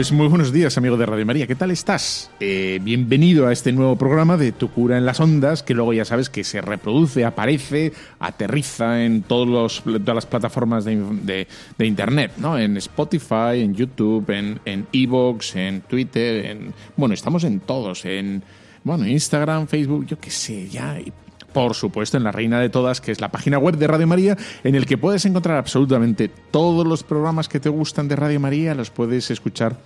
Pues muy buenos días, amigo de Radio María. ¿Qué tal estás? Eh, bienvenido a este nuevo programa de Tu cura en las ondas, que luego ya sabes que se reproduce, aparece, aterriza en todos los, todas las plataformas de, de, Internet, ¿no? En Spotify, en YouTube, en Evox, en, en Twitter, en... Bueno, estamos en todos, en... Bueno, Instagram, Facebook, yo qué sé, ya por supuesto, en la reina de todas, que es la página web de Radio María, en el que puedes encontrar absolutamente todos los programas que te gustan de Radio María, los puedes escuchar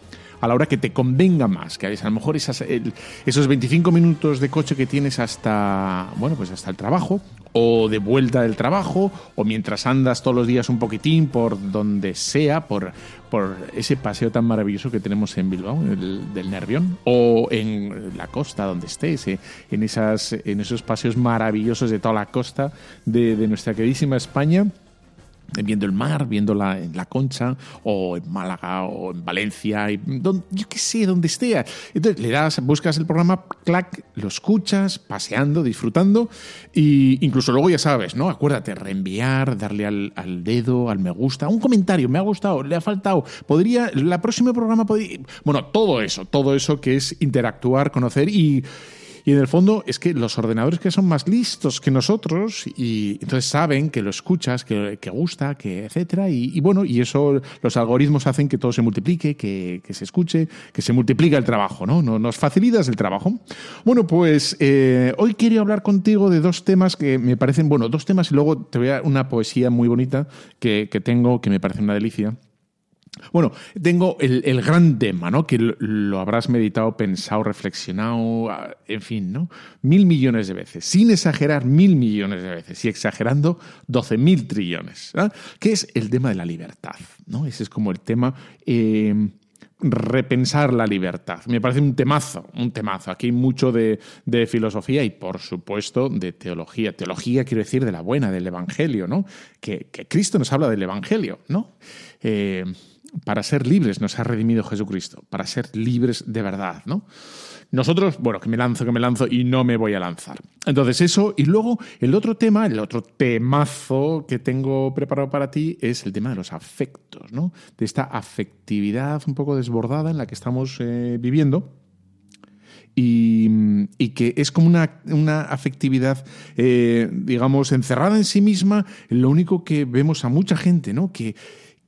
a la hora que te convenga más, que a lo mejor esas, esos 25 minutos de coche que tienes hasta, bueno, pues hasta el trabajo, o de vuelta del trabajo, o mientras andas todos los días un poquitín por donde sea, por, por ese paseo tan maravilloso que tenemos en Bilbao, del Nervión, o en la costa donde estés, eh, en, esas, en esos paseos maravillosos de toda la costa de, de nuestra queridísima España viendo el mar, viendo la, la Concha, o en Málaga, o en Valencia, y yo qué sé, donde esté. Entonces le das, buscas el programa, clac, lo escuchas, paseando, disfrutando, y incluso luego ya sabes, ¿no? Acuérdate, reenviar, darle al, al dedo, al me gusta, un comentario, me ha gustado, le ha faltado, podría, la próxima programa podría. Bueno, todo eso, todo eso que es interactuar, conocer y y en el fondo es que los ordenadores que son más listos que nosotros y entonces saben que lo escuchas, que, gusta, que etcétera. Y, bueno, y eso los algoritmos hacen que todo se multiplique, que, se escuche, que se multiplica el trabajo, ¿no? Nos facilitas el trabajo. Bueno, pues eh, hoy quiero hablar contigo de dos temas que me parecen, bueno, dos temas y luego te voy a una poesía muy bonita que, que tengo que me parece una delicia bueno, tengo el, gran tema, ¿no? Que lo, habrás meditado, pensado, reflexionado, ah, en fin, ¿no? Mil millones de veces, sin exagerar mil millones de veces y exagerando doce mil trillones. Que es el tema de la libertad, ¿no? Ese es como el tema... Eh, repensar la libertad. Me parece un temazo, un temazo. Aquí hay mucho de, filosofía y, por supuesto, de teología. Teología quiero decir de la buena, del Evangelio, ¿no? Que, Cristo nos habla del Evangelio, ¿no? Eh, para ser libres nos ha redimido Jesucristo, para ser libres de verdad, ¿no? Nosotros, bueno, que me lanzo, que me lanzo y no me voy a lanzar. Entonces eso, y luego el otro tema, el otro temazo que tengo preparado para ti es el tema de los afectos, ¿no? De esta afectividad un poco desbordada en la que estamos eh, viviendo. Y, que es como una, una afectividad, eh, digamos, encerrada en sí misma, lo único que vemos a mucha gente, ¿no? Que,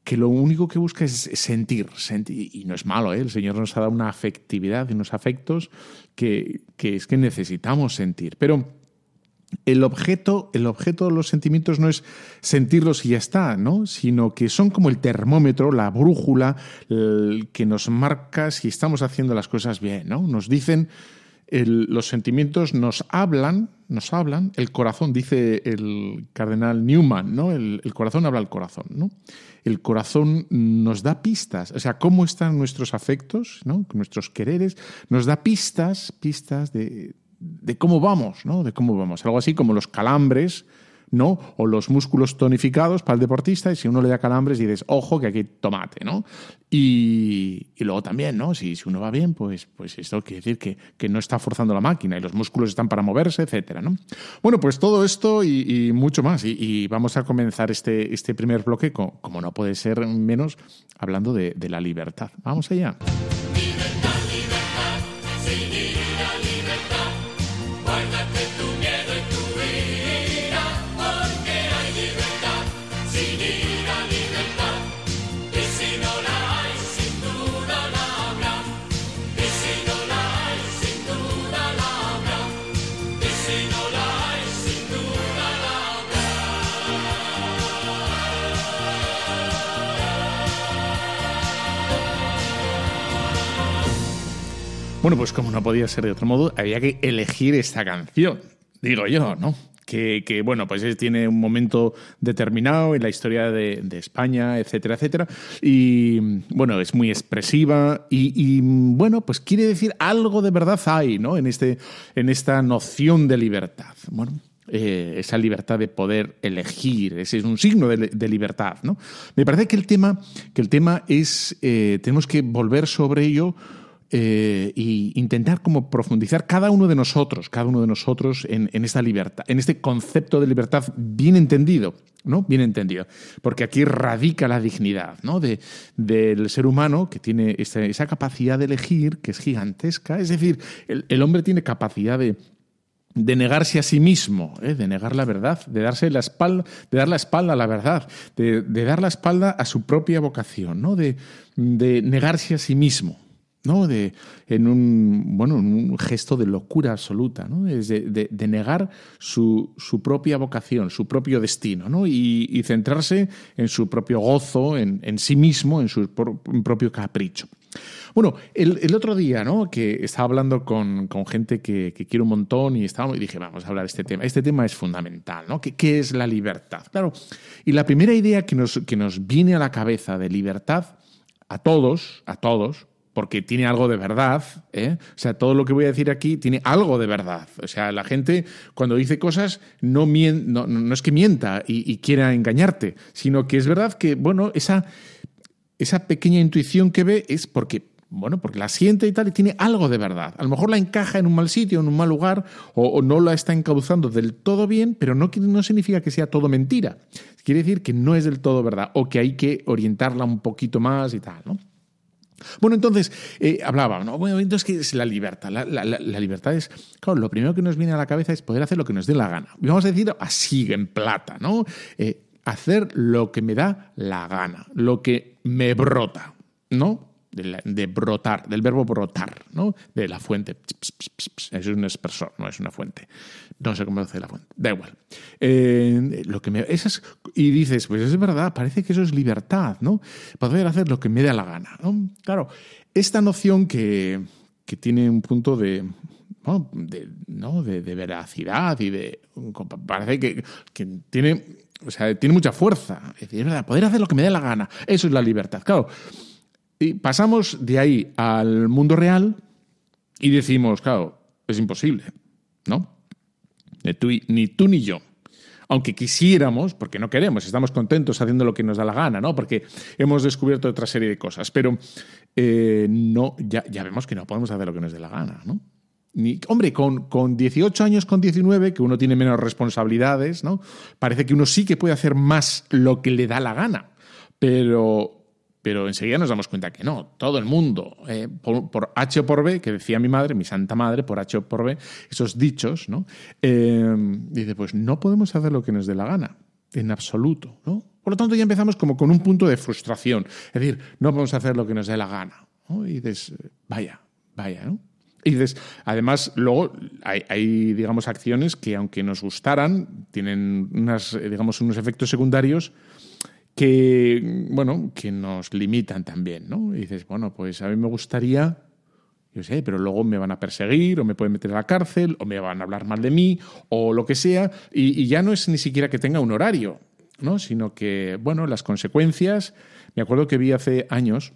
que lo único que busca es sentir, y no es malo, ¿eh? el Señor nos ha dado una afectividad y unos afectos que, es que necesitamos sentir. Pero el objeto, el objeto de los sentimientos no es sentirlos y ya está, ¿no? sino que son como el termómetro, la brújula que nos marca si estamos haciendo las cosas bien. ¿no? Nos dicen los sentimientos nos hablan, nos hablan, el corazón, dice el cardenal Newman, ¿no? El, corazón habla al corazón, ¿no? El corazón nos da pistas, o sea, cómo están nuestros afectos, ¿no? Nuestros quereres, nos da pistas, pistas de, de cómo vamos, ¿no? De cómo vamos. Algo así como los calambres, ¿no? O los músculos tonificados para el deportista, y si uno le da calambres dices, ojo que aquí tomate, ¿no? Y, luego también, ¿no? Si, si, uno va bien, pues, pues esto quiere decir que, que, no está forzando la máquina y los músculos están para moverse, etcétera, ¿no? Bueno, pues todo esto y, mucho más. Y, vamos a comenzar este, este primer bloque, como, no puede ser menos, hablando de la libertad. Vamos allá. Bueno, pues como no podía ser de otro modo, había que elegir esta canción, digo yo, ¿no? Que, bueno, pues tiene un momento determinado en la historia de, España, etcétera, etcétera. Y bueno, es muy expresiva y, bueno, pues quiere decir algo de verdad hay, ¿no? En, este, en esta noción de libertad. Bueno, eh, esa libertad de poder elegir, ese es un signo de, libertad, ¿no? Me parece que el tema, que el tema es, eh, tenemos que volver sobre ello e intentar como profundizar cada uno de nosotros, cada uno de nosotros en, esta libertad, en este concepto de libertad bien entendido, ¿no? Bien entendido. Porque aquí radica la dignidad, ¿no? De, del ser humano que tiene esa, capacidad de elegir que es gigantesca. Es decir, el, hombre tiene capacidad de, de negarse a sí mismo, ¿eh? de negar la verdad, de darse la espalda, de dar la espalda a la verdad, de, dar la espalda a su propia vocación, ¿no? de, de negarse a sí mismo. ¿No? De, en un, bueno, un gesto de locura absoluta, ¿no? Es de, negar su, su, propia vocación, su propio destino, ¿no? Y, centrarse en su propio gozo, en, en sí mismo, en su propio capricho. Bueno, el, otro día, ¿no? Que estaba hablando con, con gente que, que, quiero un montón y estábamos y dije, vamos a hablar de este tema. Este tema es fundamental, ¿no? ¿Qué, ¿Qué, es la libertad? Claro, y la primera idea que nos, que nos viene a la cabeza de libertad, a todos, a todos, porque tiene algo de verdad. ¿eh? O sea, todo lo que voy a decir aquí tiene algo de verdad. O sea, la gente cuando dice cosas no, no, es que mienta y, quiera engañarte, sino que es verdad que, bueno, esa, esa pequeña intuición que ve es porque bueno, porque la siente y tal, y tiene algo de verdad. A lo mejor la encaja en un mal sitio, en un mal lugar, o, no la está encauzando del todo bien, pero no, no significa que sea todo mentira. Quiere decir que no es del todo verdad, o que hay que orientarla un poquito más y tal, ¿no? Bueno, entonces, eh, hablaba, ¿no? Bueno, entonces, ¿qué es la libertad? La, libertad es, claro, lo primero que nos viene a la cabeza es poder hacer lo que nos dé la gana. Y vamos a decir así, en plata, ¿no? Eh, hacer lo que me da la gana, lo que me brota, ¿no? de, brotar, del verbo brotar, ¿no? De la fuente. Es un expresor, no es una fuente. No sé cómo hace la fuente. Da igual. Eh, lo que me, esas, y dices, pues es verdad, parece que eso es libertad, ¿no? Poder hacer lo que me da la gana. Claro, esta noción que, que tiene un punto de, de, ¿no? de, veracidad y de. Parece que, que, tiene. O sea, tiene mucha fuerza. Es decir, es verdad, poder hacer lo que me dé la gana. Eso es la libertad. Claro, y pasamos de ahí al mundo real y decimos, claro, es imposible, ¿no? Ni tú, ni yo. Aunque quisiéramos, porque no queremos, estamos contentos haciendo lo que nos da la gana, ¿no? Porque hemos descubierto otra serie de cosas. Pero eh, no, ya, ya, vemos que no podemos hacer lo que nos dé la gana, ¿no? Hombre, con, con 18 años, con 19, que uno tiene menos responsabilidades, ¿no? Parece que uno sí que puede hacer más lo que le da la gana. Pero pero enseguida nos damos cuenta que no, todo el mundo, eh, por, H o por B, que decía mi madre, mi santa madre, por H o por B, esos dichos, ¿no? Eh, dice, pues no podemos hacer lo que nos dé la gana, en absoluto, ¿no? Por lo tanto, ya empezamos como con un punto de frustración, es decir, no podemos hacer lo que nos dé la gana, Y dices, vaya, vaya, ¿no? Y dices, además, luego hay, hay, digamos, acciones que aunque nos gustaran, tienen unas, digamos, unos efectos secundarios que, bueno, que nos limitan también, ¿no? Y dices, bueno, pues a mí me gustaría, yo sé, pero luego me van a perseguir o me pueden meter a la cárcel o me van a hablar mal de mí o lo que sea, y, ya no es ni siquiera que tenga un horario, ¿no? Sino que, bueno, las consecuencias, me acuerdo que vi hace años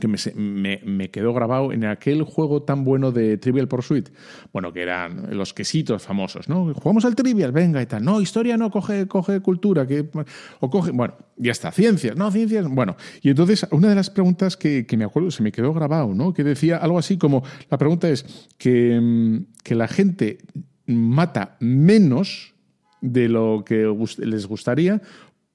que me, me, quedó grabado en aquel juego tan bueno de Trivial Pursuit. Bueno, que eran los quesitos famosos, ¿no? Jugamos al Trivial, venga y tal. No, historia no, coge, coge cultura, que, o coge, bueno, ya está, ciencias, no, ciencias, bueno. Y entonces, una de las preguntas que, que me acuerdo, se me quedó grabado, ¿no? Que decía algo así como, la pregunta es que, mm, que la gente mata menos de lo que les gustaría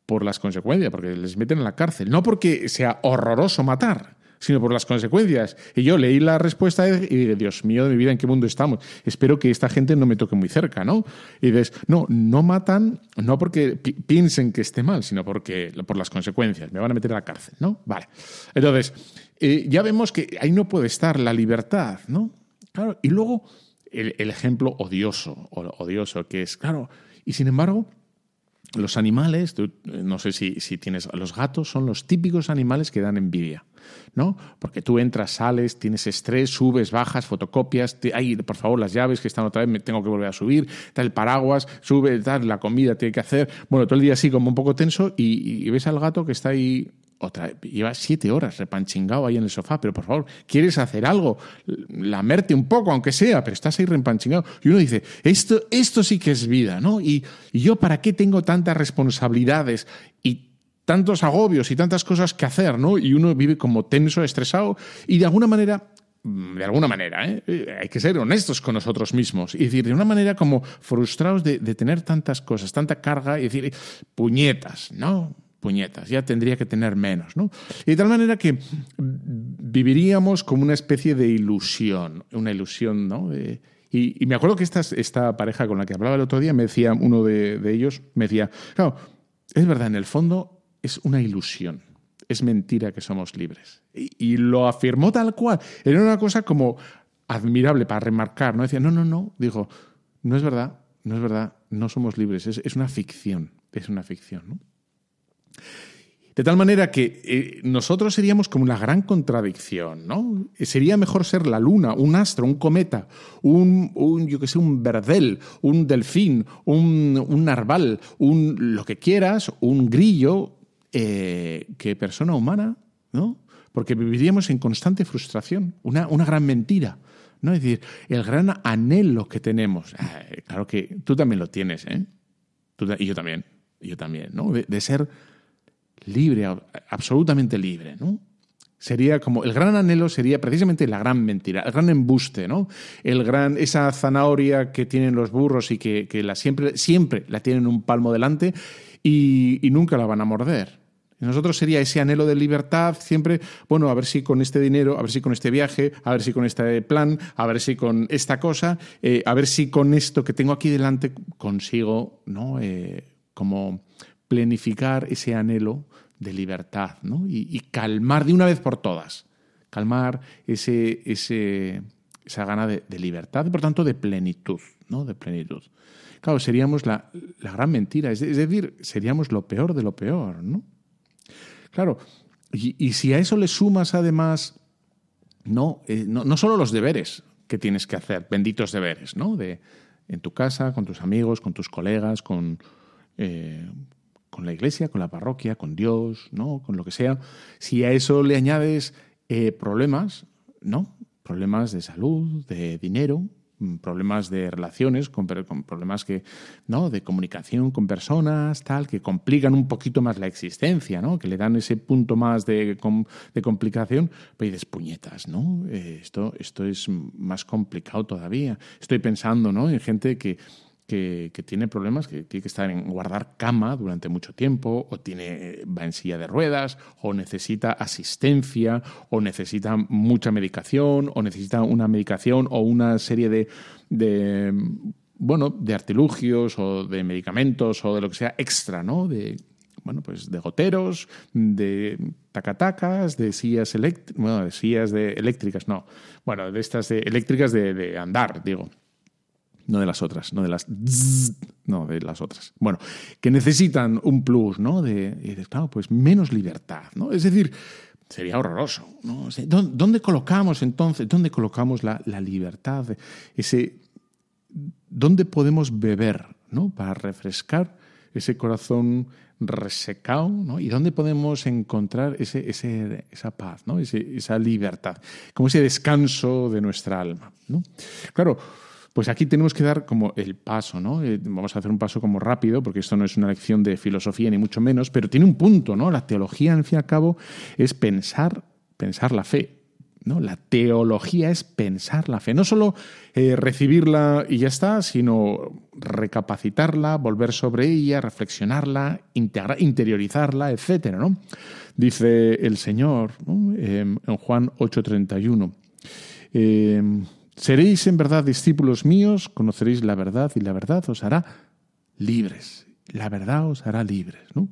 por las consecuencias, porque les meten en la cárcel. No porque sea horroroso matar, sino por las consecuencias. Y yo leí la respuesta y dije, Dios mío de mi vida, ¿en qué mundo estamos? Espero que esta gente no me toque muy cerca, ¿no? Y dices, no, no matan, no porque piensen que esté mal, sino porque, por las consecuencias. Me van a meter a la cárcel, ¿no? Vale. Entonces, eh, ya vemos que ahí no puede estar la libertad, ¿no? Claro, y luego el, ejemplo odioso, odioso, que es, claro, y sin embargo, los animales, no sé si, si, tienes, los gatos son los típicos animales que dan envidia, ¿no? Porque tú entras, sales, tienes estrés, subes, bajas, fotocopias, ay, por favor, las llaves que están otra vez, me tengo que volver a subir, tal el paraguas, sube, tal, la comida tiene que hacer, bueno, todo el día así como un poco tenso y ves al gato que está ahí otra, lleva siete horas repanchingado ahí en el sofá, pero por favor, ¿quieres hacer algo? Lamerte un poco, aunque sea, pero estás ahí repanchingado. Y uno dice, esto, esto sí que es vida, ¿no? Y, y yo, ¿para qué tengo tantas responsabilidades y tantos agobios y tantas cosas que hacer, ¿no? Y uno vive como tenso, estresado, y de alguna manera de alguna manera, ¿eh? hay que ser honestos con nosotros mismos y decir, de una manera como frustrados de, de tener tantas cosas, tanta carga y decir, puñetas, ¿no? Puñetas, ya tendría que tener menos, ¿no? Y de tal manera que viviríamos como una especie de ilusión, una ilusión, ¿no? y, me acuerdo que esta, esta pareja con la que hablaba el otro día me decía, uno de, ellos, me decía, claro, es verdad, en el fondo es una ilusión, es mentira que somos libres. Y, lo afirmó tal cual, era una cosa como admirable para remarcar, ¿no? Decía, no, no, no, dijo, no es verdad, no es verdad, no somos libres, es, es una ficción, es una ficción, ¿no? De tal manera que eh, nosotros seríamos como una gran contradicción, ¿no? Sería mejor ser la luna, un astro, un cometa, un, yo que sé, un verdel, un delfín, un, narval, un lo que quieras, un grillo, eh, que persona humana, ¿no? Porque viviríamos en constante frustración, una, una gran mentira. ¿no? Es decir, el gran anhelo que tenemos, eh, claro que tú también lo tienes, ¿eh? y yo también, yo también, ¿no? de ser libre, absolutamente libre, ¿no? Sería como el gran anhelo sería precisamente la gran mentira, el gran embuste, ¿no? El gran esa zanahoria que tienen los burros y que, la siempre siempre la tienen un palmo delante y, nunca la van a morder. nosotros sería ese anhelo de libertad, siempre, bueno, a ver si con este dinero, a ver si con este viaje, a ver si con este plan, a ver si con esta cosa, eh, a ver si con esto que tengo aquí delante consigo, ¿no? Eh, como planificar ese anhelo de libertad ¿no? y, calmar de una vez por todas, calmar ese, ese, esa gana de, libertad y por tanto de plenitud, ¿no? de plenitud. Claro, seríamos la, la gran mentira, es, decir, seríamos lo peor de lo peor, ¿no? Claro, y, y si a eso le sumas además, no, eh, no, no, solo los deberes que tienes que hacer, benditos deberes, ¿no? De, en tu casa, con tus amigos, con tus colegas, con, eh, con la iglesia, con la parroquia, con Dios, ¿no? Con lo que sea. Si a eso le añades eh, problemas, ¿no? Problemas de salud, de dinero, mm, problemas de relaciones, con, problemas que, ¿no? de comunicación con personas, tal, que complican un poquito más la existencia, ¿no? que le dan ese punto más de, de complicación, pues dices, puñetas, ¿no? Eh, esto, esto es más complicado todavía. Estoy pensando ¿no? en gente que, tiene problemas, que tiene que estar en guardar cama durante mucho tiempo, o tiene, va en silla de ruedas, o necesita asistencia, o necesita mucha medicación, o necesita una medicación o una serie de, de bueno, de artilugios o de medicamentos o de lo que sea extra, ¿no? De, bueno, pues de goteros, de tacatacas, de sillas bueno, de sillas de eléctricas, no, bueno, de estas eléctricas de andar, digo no de las otras, no de las no de las otras. Bueno, que necesitan un plus, ¿no? De, claro, pues menos libertad, ¿no? Es decir, sería horroroso, ¿no? ¿Dónde colocamos entonces, dónde colocamos la, libertad? Ese, ¿Dónde podemos beber, ¿no? Para refrescar ese corazón resecado, ¿no? Y dónde podemos encontrar ese, ese, esa paz, ¿no? esa libertad, como ese descanso de nuestra alma, ¿no? Claro, pues aquí tenemos que dar como el paso, ¿no? Eh, vamos a hacer un paso como rápido, porque esto no es una lección de filosofía ni mucho menos, pero tiene un punto, ¿no? La teología, en fin y al cabo, es pensar, pensar la fe. ¿no? La teología es pensar la fe, no solo eh, recibirla y ya está, sino recapacitarla, volver sobre ella, reflexionarla, interiorizarla, etc. ¿no? Dice el Señor en Juan 8:31. Seréis en verdad discípulos míos, conoceréis la verdad y la verdad os hará libres. La verdad os hará libres. ¿no?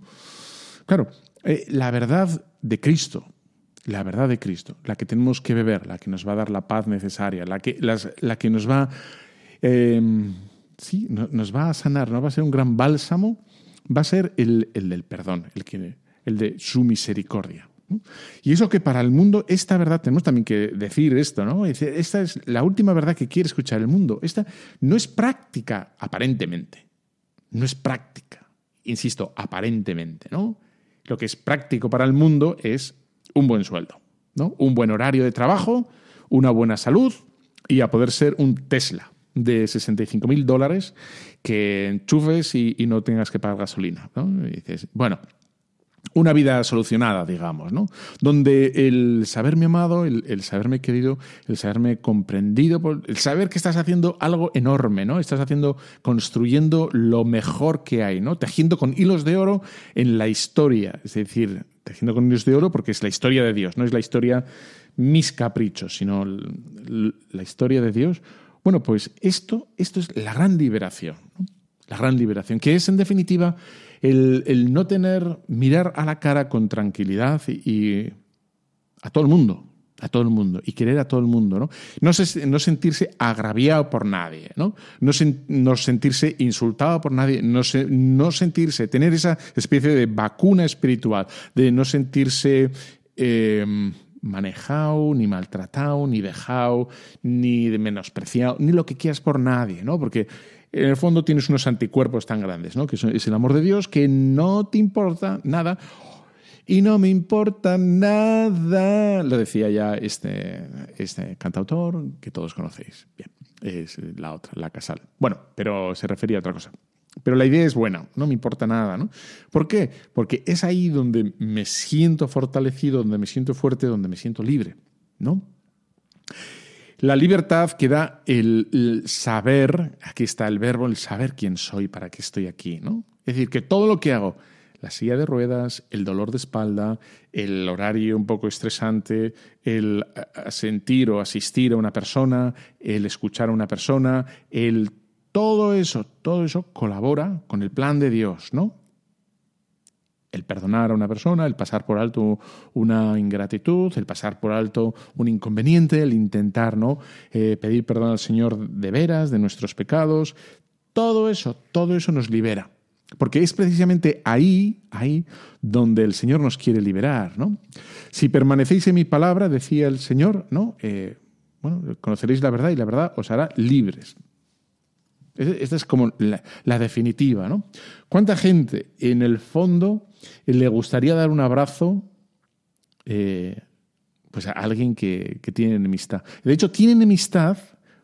Claro, eh, la verdad de Cristo, la verdad de Cristo, la que tenemos que beber, la que nos va a dar la paz necesaria, la que, la que nos va, em, sí, nos va a sanar, nos va a ser un gran bálsamo va a ser el, del perdón, el, que, el de su misericordia. Y eso que para el mundo, esta verdad, tenemos también que decir esto, ¿no? Esta es la última verdad que quiere escuchar el mundo. Esta no es práctica, aparentemente. No es práctica. Insisto, aparentemente, ¿no? Lo que es práctico para el mundo es un buen sueldo, ¿no? Un buen horario de trabajo, una buena salud y a poder ser un Tesla de 65 mil dólares que enchufes y, no tengas que pagar gasolina. ¿no? Y dices, bueno, una vida solucionada, digamos, ¿no? Donde el saberme amado, el, saberme querido, el saberme comprendido, el saber que estás haciendo algo enorme, ¿no? Estás haciendo, construyendo lo mejor que hay, ¿no? Tejiendo con hilos de oro en la historia, es decir, tejiendo con hilos de oro porque es la historia de Dios, no es la historia mis caprichos, sino la historia de Dios. Bueno, pues esto, esto es la gran liberación, la gran liberación, que es en definitiva el, no tener, mirar a la cara con tranquilidad y, a todo el mundo, a todo el mundo y querer a todo el mundo, ¿no? No, no sentirse agraviado por nadie, ¿no? No, sentirse insultado por nadie, no, no, sentirse, tener esa especie de vacuna espiritual, de no sentirse em, manejado, ni maltratado, ni dejado, ni menospreciado, ni lo que quieras por nadie, ¿no? Porque en el fondo tienes unos anticuerpos tan grandes, ¿no? Que es el amor de Dios, que no te importa nada. Y no me importa nada, lo decía ya este, este cantautor que todos conocéis. Bien, es la otra, la Casal. Bueno, pero se refería a otra cosa. Pero la idea es buena, no me importa nada, ¿no? ¿Por qué? Porque es ahí donde me siento fortalecido, donde me siento fuerte, donde me siento libre, ¿no? La libertad que da el, saber, aquí está el verbo, el saber quién soy, para qué estoy aquí, ¿no? Es decir, que todo lo que hago, la silla de ruedas, el dolor de espalda, el horario un poco estresante, el sentir o asistir a una persona, el escuchar a una persona, el todo eso, todo eso colabora con el plan de Dios, ¿no? El perdonar a una persona, el pasar por alto una ingratitud, el pasar por alto un inconveniente, el intentar ¿no? Eh, pedir perdón al Señor de veras, de nuestros pecados, todo eso, todo eso nos libera. Porque es precisamente ahí, ahí, donde el Señor nos quiere liberar, ¿no? Si permanecéis en mi palabra, decía el Señor, ¿no? Eh, bueno, conoceréis la verdad y la verdad os hará libres. Esta es como la, definitiva, ¿no? ¿Cuánta gente en el fondo le gustaría dar un abrazo eh, pues a alguien que, tiene enemistad? De hecho, tiene enemistad,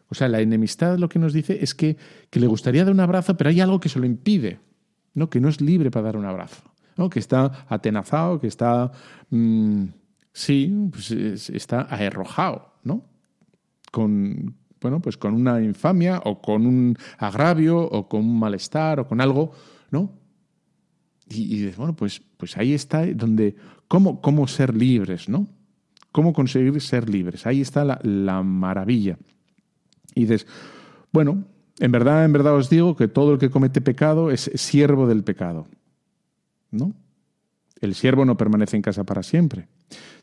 o sea, la enemistad lo que nos dice es que, le gustaría dar un abrazo, pero hay algo que se lo impide, ¿no? Que no es libre para dar un abrazo, ¿no? Que está atenazado, que está, mm, sí, pues está aerrojado, ¿no? Con, bueno, pues con una infamia o con un agravio o con un malestar o con algo, ¿no? Y, dices, bueno, pues, pues ahí está donde, ¿cómo, cómo ser libres, ¿no? ¿Cómo conseguir ser libres? Ahí está la, la maravilla. Y dices, bueno, en verdad, en verdad os digo que todo el que comete pecado es siervo del pecado, ¿no? El siervo no permanece en casa para siempre.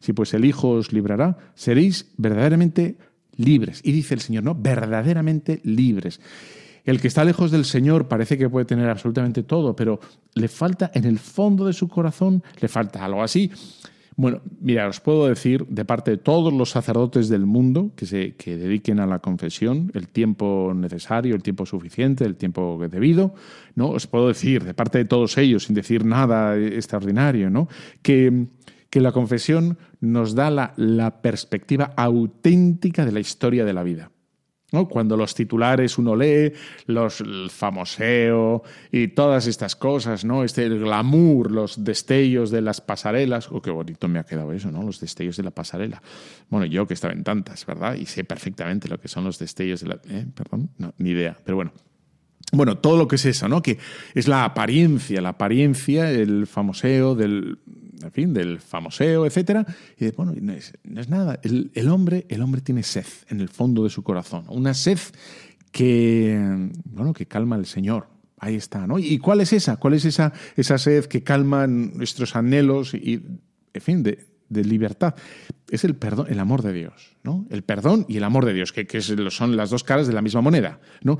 Si pues el Hijo os librará, seréis verdaderamente libres. Y dice el Señor, ¿no? Verdaderamente libres. El que está lejos del Señor parece que puede tener absolutamente todo, pero le falta en el fondo de su corazón, le falta algo así. Bueno, mira, os puedo decir de parte de todos los sacerdotes del mundo que se que dediquen a la confesión el tiempo necesario, el tiempo suficiente, el tiempo debido, ¿no? Os puedo decir de parte de todos ellos sin decir nada extraordinario, ¿no? Que que la confesión nos da la, perspectiva auténtica de la historia de la vida. ¿No? Cuando los titulares uno lee, los, el famoseo y todas estas cosas, ¿no? Este, el glamour, los destellos de las pasarelas. Oh, qué bonito me ha quedado eso, ¿no? Los destellos de la pasarela. Bueno, yo que estaba en tantas, ¿verdad? Y sé perfectamente lo que son los destellos de la. ¿eh? Perdón, ni idea. Pero bueno, bueno, todo lo que es eso, ¿no? Que es la apariencia, la apariencia, el famoseo del, en fin, del famoseo, etcétera. Y bueno, no es, nada. El, hombre, el hombre tiene sed en el fondo de su corazón, una sed que, bueno, que calma al Señor. Ahí está, ¿no? ¿Y cuál es esa? ¿Cuál es esa, esa sed que calma nuestros anhelos y, en fin, de, libertad? Es el perdón, el amor de Dios, ¿no? El perdón y el amor de Dios, que, que son las dos caras de la misma moneda, ¿no?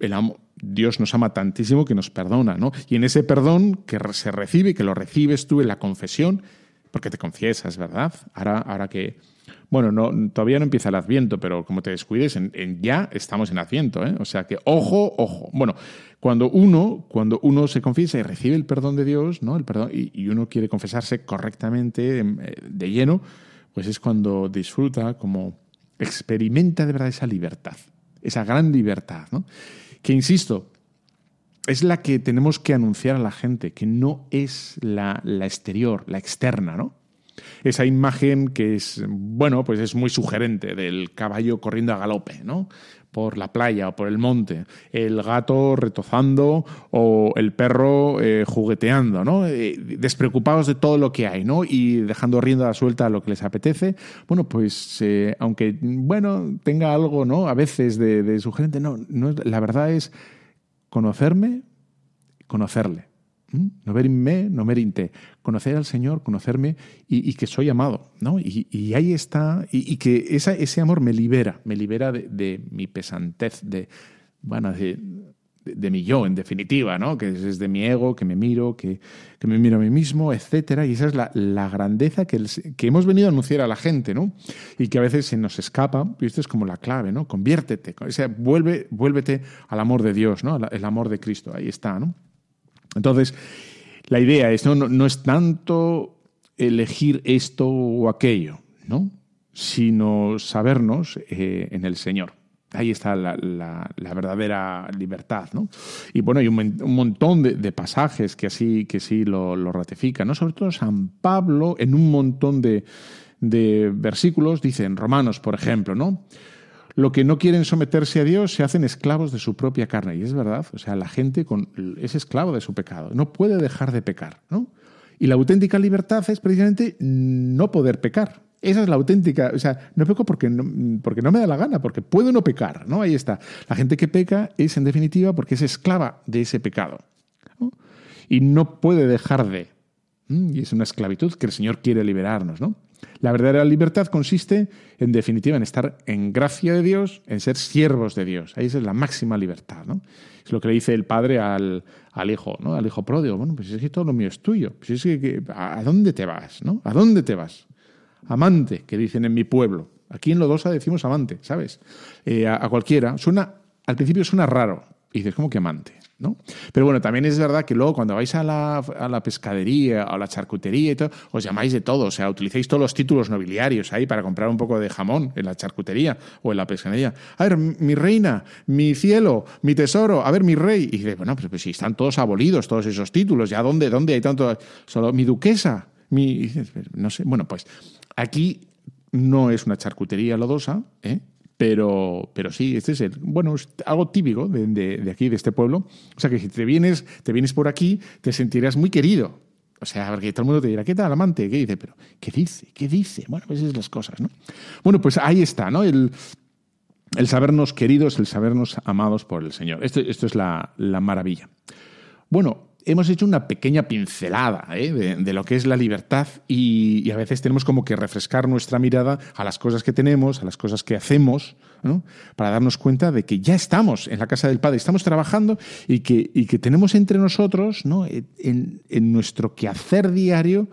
El Dios nos ama tantísimo que nos perdona, ¿no? Y en ese perdón que se recibe, que lo recibes tú en la confesión, porque te confiesas, ¿verdad? Ahora, ahora que, bueno, no, todavía no empieza el Adviento, pero como te descuides, ya estamos en Adviento, ¿eh? O sea que, ojo, ojo. Bueno, cuando uno, cuando uno se confiesa y recibe el perdón de Dios, ¿no? El perdón, y, uno quiere confesarse correctamente, em, eh, de lleno, pues es cuando disfruta, como experimenta de verdad esa libertad, esa gran libertad, ¿no? Que, insisto, es la que tenemos que anunciar a la gente, que no es la, la exterior, la externa, ¿no? Esa imagen que es, bueno, pues es muy sugerente del caballo corriendo a galope, ¿no? por la playa o por el monte, el gato retozando o el perro eh, jugueteando, ¿no? Eh, despreocupados de todo lo que hay, ¿no? Y dejando rienda suelta a lo que les apetece. Bueno, pues eh, aunque, bueno, tenga algo, ¿no? A veces de, de sugerente, no, no, la verdad es conocerme, conocerle. ¿Mm? No ver en me, no ver en te. Conocer al Señor, conocerme y, que soy amado. ¿no? Y, ahí está, y, que ese amor me libera, me libera de, mi pesantez, de, bueno, de, mi yo, en definitiva, ¿no? que es de mi ego, que me miro, que, que me miro a mí mismo, etc. Y esa es la, la grandeza que, que, hemos venido a anunciar a la gente, ¿no? y que a veces se nos escapa, y esto es como la clave, ¿no? conviértete, o sea, vuelve, vuélvete al amor de Dios, ¿no? el amor de Cristo, ahí está. ¿no? Entonces, la idea es, no, no, es tanto elegir esto o aquello, ¿no? sino sabernos eh, en el Señor. Ahí está la, verdadera libertad. ¿no? Y bueno, hay un, montón de, pasajes que así, que sí lo, lo, ratifican. ¿no? Sobre todo San Pablo, en un montón de, de versículos, dice en Romanos, por ejemplo, ¿no? Lo que no quieren someterse a Dios se hacen esclavos de su propia carne. Y es verdad, o sea, la gente con, es esclavo de su pecado, no puede dejar de pecar. ¿no? Y la auténtica libertad es precisamente no poder pecar. Esa es la auténtica, o sea, no peco porque no, porque no me da la gana, porque puedo no pecar, ¿no? Ahí está. La gente que peca es, en definitiva, porque es esclava de ese pecado. Y no puede dejar de. Y es una esclavitud que el Señor quiere liberarnos, ¿no? La verdadera libertad consiste, en definitiva, en estar en gracia de Dios, en ser siervos de Dios. Ahí es la máxima libertad. ¿no? Es lo que le dice el padre al, al hijo, ¿no? al hijo pródigo. Bueno, pues es que todo lo mío es tuyo. Pues es que, ¿A dónde te vas? ¿no? ¿A dónde te vas? Amante, que dicen en mi pueblo. Aquí en Lodosa decimos amante, ¿sabes? Eh, a, a, cualquiera. Suena, al principio suena raro. Y dices, ¿cómo que amante? ¿No? Pero bueno, también es verdad que luego cuando vais a la, a la pescadería a la charcutería y todo, os llamáis de todo, o sea, utilizáis todos los títulos nobiliarios ahí para comprar un poco de jamón en la charcutería o en la pescadería. A ver, mi reina, mi cielo, mi tesoro, a ver, mi rey. Y dices, bueno, pues si están todos abolidos, todos esos títulos, ¿ya dónde, dónde hay tanto? Solo mi duquesa, mi... No sé, bueno, pues aquí no es una charcutería lodosa, ¿eh? Pero, pero sí, este es el, bueno, es algo típico de, de, aquí, de este pueblo. O sea que si te vienes, te vienes por aquí, te sentirás muy querido. O sea, porque todo el mundo te dirá, ¿qué tal, amante? ¿Qué dice? Pero, ¿qué dice? ¿Qué dice? Bueno, pues esas las cosas, ¿no? Bueno, pues ahí está, ¿no? El, el sabernos queridos, el sabernos amados por el Señor. Esto, esto es la, la maravilla. Bueno, hemos hecho una pequeña pincelada ¿eh? de, lo que es la libertad y, a veces tenemos como que refrescar nuestra mirada a las cosas que tenemos, a las cosas que hacemos, para darnos cuenta de que ya estamos en la casa del Padre, estamos trabajando y que, y que tenemos entre nosotros ¿no? en, en, nuestro quehacer diario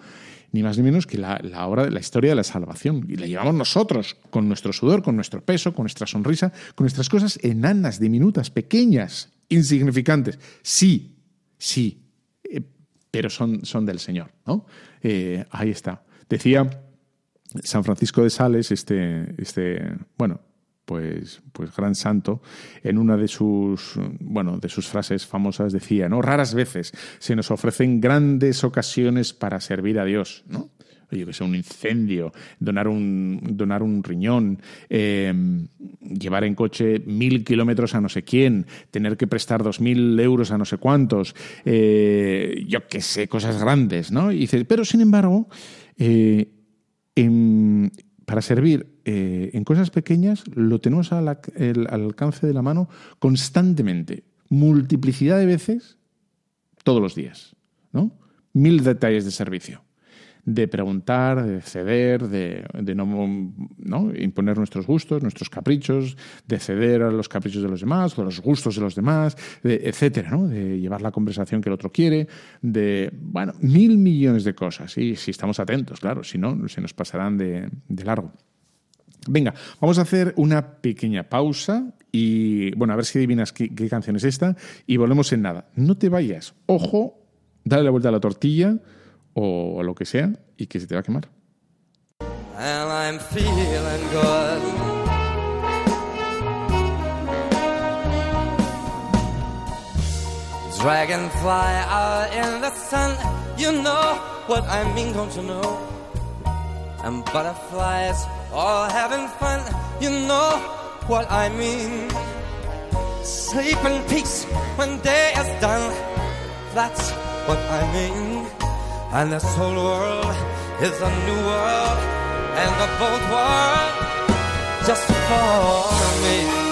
ni más ni menos que la, la obra de la historia de la salvación. Y la llevamos nosotros, con nuestro sudor, con nuestro peso, con nuestra sonrisa, con nuestras cosas enanas, diminutas, pequeñas, insignificantes. Sí, Sí, eh, pero son, son del Señor, ¿no? Eh, ahí está. Decía San Francisco de Sales, este, este bueno, pues, pues gran santo, en una de sus, bueno, de sus frases famosas decía, ¿no? Raras veces se nos ofrecen grandes ocasiones para servir a Dios, ¿no? Oye, que sea un incendio, donar un, donar un riñón, em, llevar en coche mil kilómetros a no sé quién, tener que prestar dos mil euros a no sé cuántos, eh, yo qué sé, cosas grandes, ¿no? Y dice, pero sin embargo, eh, para servir eh, en cosas pequeñas lo tenemos al, al alcance de la mano constantemente, multiplicidad de veces todos los días, ¿no? Mil detalles de servicio de preguntar, de ceder, de, no, no, imponer nuestros gustos, nuestros caprichos, de ceder a los caprichos de los demás, a los gustos de los demás, etcétera, ¿no? de llevar la conversación que el otro quiere, de, bueno, mil millones de cosas. Y si estamos atentos, claro, si no, se nos pasarán de, largo. Venga, vamos a hacer una pequeña pausa y, bueno, a ver si adivinas qué, qué canción es esta y volvemos en nada. No te vayas. Ojo, dale la vuelta a la tortilla o lo que sea y que se te va a quemar. And I'm feeling good. Dragonfly out in the sun, you know what I mean, don't you know? And butterflies all having fun, you know what I mean. Sleep in peace when day is done, that's what I mean. And this whole world is a new world, and the both world just for me.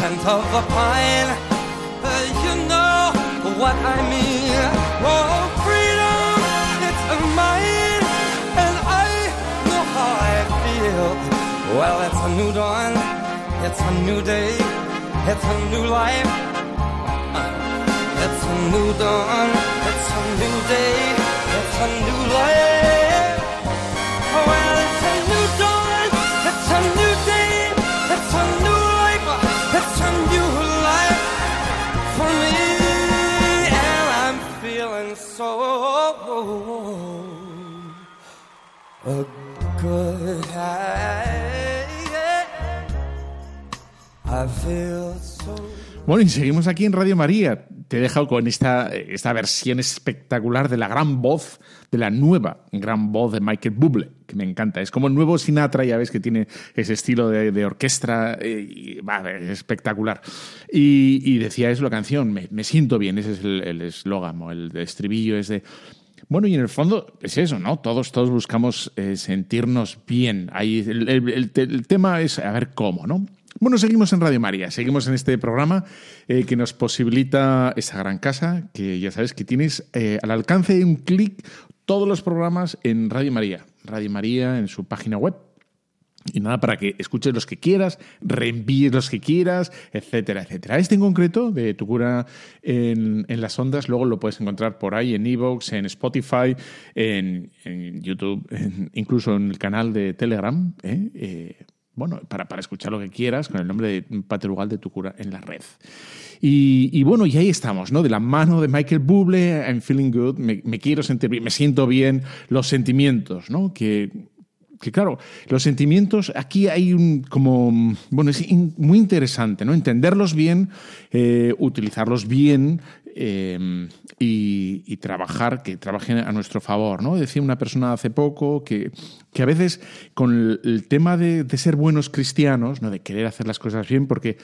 Scent of a pine. Uh, you know what I mean. Oh, freedom, it's mine, and I know how I feel. Well, it's a new dawn, it's a new day, it's a new life. Uh, it's a new dawn, it's a new day, it's a new life. Bueno, y seguimos aquí en Radio María. Te he dejado con esta, esta versión espectacular de la gran voz, de la nueva gran voz de Michael Bublé, que me encanta. Es como el nuevo Sinatra, ya ves que tiene ese estilo de, orquesta, eh, es espectacular. Y, decía eso la canción, me, siento bien, ese es el eslogan, el, el estribillo es de bueno, y en el fondo es eso, ¿no? Todos, todos buscamos eh, sentirnos bien. Ahí el, tema es a ver cómo, ¿no? Bueno, seguimos en Radio María, seguimos en este programa eh, que nos posibilita esa gran casa, que ya sabes que tienes eh, al alcance de un clic todos los programas en Radio María. Radio María en su página web, y nada, para que escuches los que quieras, reenvíes los que quieras, etcétera, etcétera. Este en concreto, de Tu cura en, las ondas, luego lo puedes encontrar por ahí en Evox, en Spotify, en, YouTube, incluso en el canal de Telegram. ¿eh? Eh, bueno, para, para, escuchar lo que quieras, con el nombre de Pater de Tu cura en la red. Y, bueno, y ahí estamos, ¿no? De la mano de Michael Bublé, I'm feeling good, me, me quiero sentir bien, me siento bien, los sentimientos, ¿no? Que que claro, los sentimientos, aquí hay un como, bueno, es muy interesante, ¿no? Entenderlos bien, eh, utilizarlos bien eh, y, trabajar, que trabajen a nuestro favor, ¿no? Decía una persona hace poco que, que a veces con el, tema de, de, ser buenos cristianos, ¿no? De querer hacer las cosas bien, porque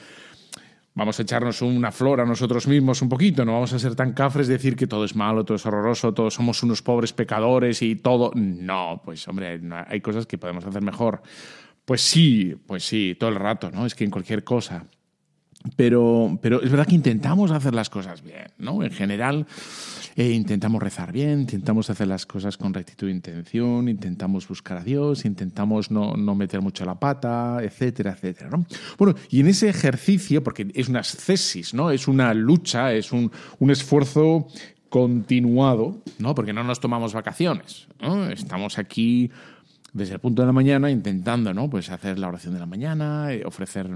vamos a echarnos una flor a nosotros mismos un poquito, no vamos a ser tan cafres de decir que todo es malo, todo es horroroso, todos somos unos pobres pecadores y todo. No, pues hombre, hay cosas que podemos hacer mejor. Pues sí, pues sí, todo el rato, ¿no? Es que en cualquier cosa. Pero, pero es verdad que intentamos hacer las cosas bien, ¿no? En general, eh, intentamos rezar bien, intentamos hacer las cosas con rectitud de intención, intentamos buscar a Dios, intentamos no, meter mucho la pata, etcétera, etcétera. ¿no? Bueno, y en ese ejercicio, porque es una ascesis, ¿no? es una lucha, es un, esfuerzo continuado, ¿no? porque no nos tomamos vacaciones. Estamos aquí desde el punto de la mañana intentando ¿no? pues hacer la oración de la mañana, eh, ofrecer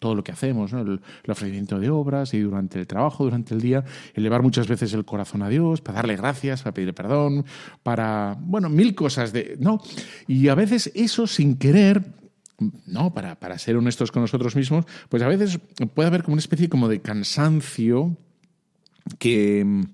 todo lo que hacemos, ¿no? el, ofrecimiento de obras y durante el trabajo, durante el día, elevar muchas veces el corazón a Dios, para darle gracias, para pedirle perdón, para, bueno, mil cosas de, ¿no? Y a veces eso sin querer no, para, para, ser honestos con nosotros mismos, pues a veces puede haber como una especie como de cansancio que,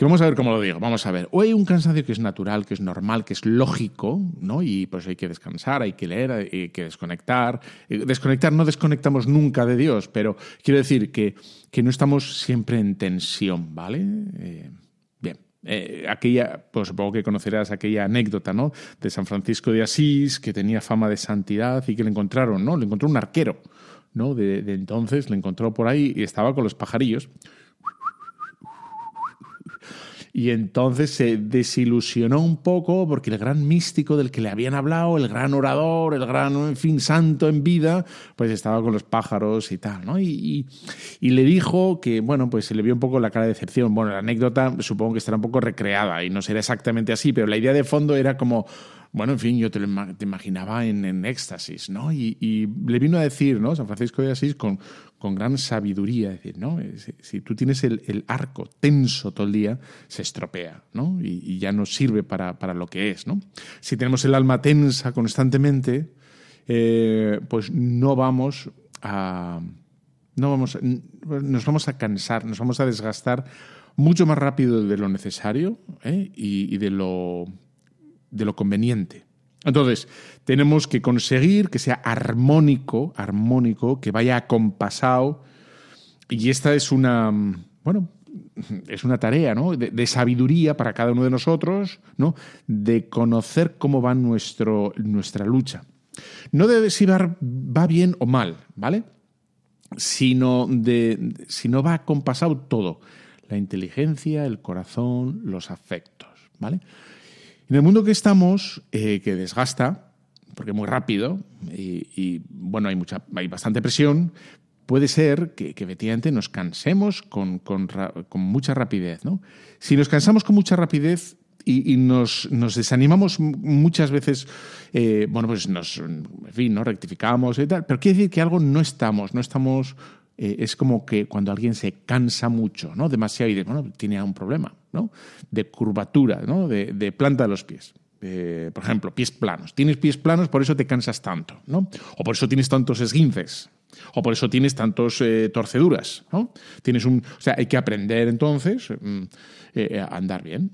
que vamos a ver cómo lo digo. Vamos a ver. O hay un cansancio que es natural, que es normal, que es lógico, ¿no? Y pues hay que descansar, hay que leer, hay que desconectar. Eh, desconectar, no desconectamos nunca de Dios, pero quiero decir que, que no estamos siempre en tensión, ¿vale? Eh, bien. Eh, aquella, pues supongo que conocerás aquella anécdota, ¿no? De San Francisco de Asís, que tenía fama de santidad y que le encontraron, ¿no? Le encontró un arquero, ¿no? De, de entonces, le encontró por ahí y estaba con los pajarillos y entonces se desilusionó un poco porque el gran místico del que le habían hablado, el gran orador, el gran, en fin, santo en vida, pues estaba con los pájaros y tal, ¿no? Y, y, le dijo que, bueno, pues se le vio un poco la cara de decepción. Bueno, la anécdota supongo que estará un poco recreada y no será exactamente así, pero la idea de fondo era como bueno, en fin, yo te, te imaginaba en, éxtasis, ¿no? Y, y, le vino a decir, ¿no? San Francisco de Asís con, con gran sabiduría, decir, ¿no? Si, tú tienes el, arco tenso todo el día, se estropea, ¿no? Y, ya no sirve para, para, lo que es, ¿no? Si tenemos el alma tensa constantemente, eh, pues no vamos a... No vamos, nos vamos a cansar, nos vamos a desgastar mucho más rápido de lo necesario ¿eh? y de lo de lo conveniente. Entonces, tenemos que conseguir que sea armónico, armónico, que vaya acompasado. Y esta es una, bueno, es una tarea ¿no? de, sabiduría para cada uno de nosotros, ¿no? de conocer cómo va nuestro, nuestra lucha. No de si va, va bien o mal, ¿vale? Sino de si no va acompasado todo. La inteligencia, el corazón, los afectos, ¿vale? En el mundo que estamos, eh, que desgasta, porque es muy rápido y, bueno, hay, mucha, hay bastante presión, puede ser que, efectivamente nos cansemos con, mucha rapidez. ¿no? Si nos cansamos con mucha rapidez y, nos, desanimamos muchas veces, eh, bueno, pues nos, en fin, ¿no? rectificamos y tal, pero quiere decir que algo no estamos, no estamos eh, es como que cuando alguien se cansa mucho, ¿no? Demasiado y de, bueno, tiene un problema, ¿no? De curvatura, ¿no? De, planta de los pies. por ejemplo, pies planos. Tienes pies planos, por eso te cansas tanto, ¿no? O por eso tienes tantos esguinces. O por eso tienes tantos eh, torceduras, ¿no? Tienes un, o sea, hay que aprender entonces mm, eh, a andar bien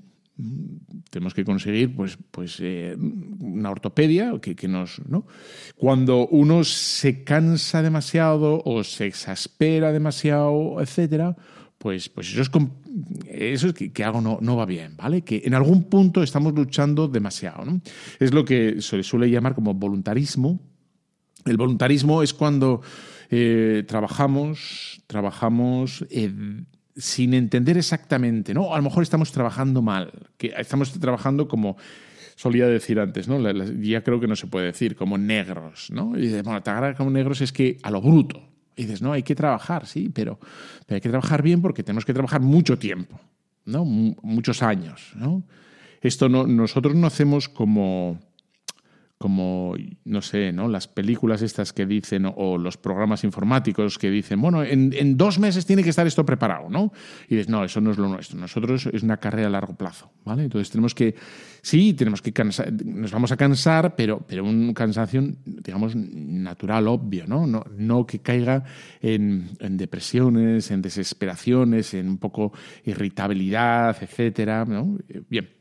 tenemos que conseguir pues, pues, eh, una ortopedia que, que, nos. ¿no? Cuando uno se cansa demasiado o se exaspera demasiado, etcétera, pues, pues eso es, es que, algo no, no, va bien, ¿vale? Que en algún punto estamos luchando demasiado. Es lo que se suele llamar como voluntarismo. El voluntarismo es cuando eh, trabajamos, trabajamos sin entender exactamente, ¿no? A lo mejor estamos trabajando mal, que estamos trabajando como solía decir antes, ¿no? ya creo que no se puede decir, como negros, ¿no? Y dices, bueno, te como negros es que a lo bruto. Y dices, no, hay que trabajar, sí, pero, hay que trabajar bien porque tenemos que trabajar mucho tiempo, ¿no? muchos años, ¿no? Esto no, nosotros no hacemos como como, no sé, ¿no? las películas estas que dicen, o los programas informáticos que dicen, bueno, en, dos meses tiene que estar esto preparado, ¿no? Y dices, no, eso no es lo nuestro. Nosotros es una carrera a largo plazo, ¿vale? Entonces tenemos que, sí, tenemos que cansar, nos vamos a cansar, pero, pero un cansancio, digamos, natural, obvio, ¿no? No, no que caiga en, en depresiones, en desesperaciones, en un poco irritabilidad, etcétera, ¿no? Bien.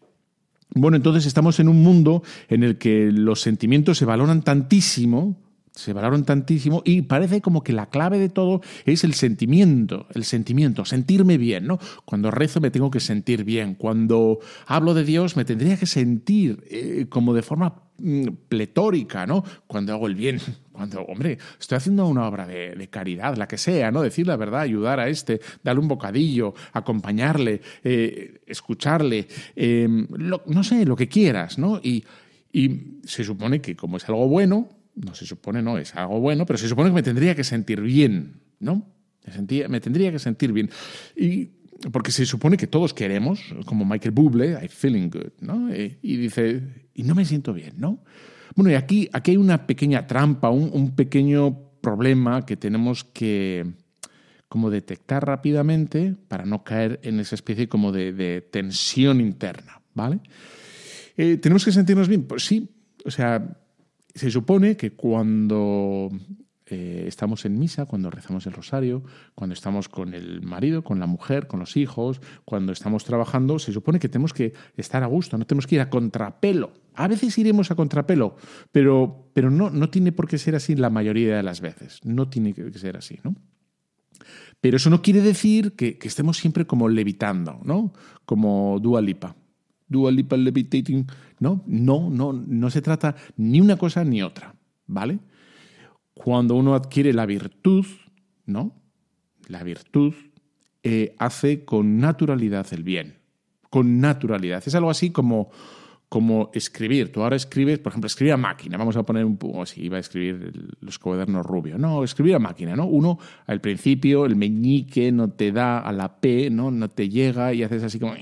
Bueno, entonces estamos en un mundo en el que los sentimientos se valoran tantísimo, se valoran tantísimo y parece como que la clave de todo es el sentimiento, el sentimiento, sentirme bien, ¿no? Cuando rezo me tengo que sentir bien, cuando hablo de Dios me tendría que sentir eh, como de forma mm, pletórica, ¿no? Cuando hago el bien, cuando, hombre, estoy haciendo una obra de, caridad, la que sea, ¿no? Decir la verdad, ayudar a este, darle un bocadillo, acompañarle, eh, escucharle, em, no sé, lo que quieras, ¿no? Y, y se supone que como es algo bueno, no se supone, no, es algo bueno, pero se supone que me tendría que sentir bien, ¿no? Me, sentía, me tendría que sentir bien. Y porque se supone que todos queremos, como Michael Bublé, I'm feeling good, ¿no? Y, dice, y no me siento bien, ¿no? Bueno, y aquí, aquí hay una pequeña trampa, un, pequeño problema que tenemos que como detectar rápidamente para no caer en esa especie como de, tensión interna, ¿vale? Eh, ¿Tenemos que sentirnos bien? Pues sí, o sea, se supone que cuando eh, estamos en misa, cuando rezamos el rosario, cuando estamos con el marido, con la mujer, con los hijos, cuando estamos trabajando, se supone que tenemos que estar a gusto, no tenemos que ir a contrapelo. A veces iremos a contrapelo, pero, pero no, no tiene por qué ser así la mayoría de las veces. No tiene que ser así, ¿no? Pero eso no quiere decir que, que estemos siempre como levitando, ¿no? Como Dua Lipa. Dua Lipa levitating. No, no, no, no se trata ni una cosa ni otra, ¿vale? Cuando uno adquiere la virtud, ¿no? La virtud eh, hace con naturalidad el bien. Con naturalidad. Es algo así como, como escribir. Tú ahora escribes, por ejemplo, escribir a máquina. Vamos a poner un poco así, iba a escribir los cuadernos rubios. No, escribir a máquina, ¿no? Uno, al principio, el meñique no te da a la P, ¿no? No te llega y haces así como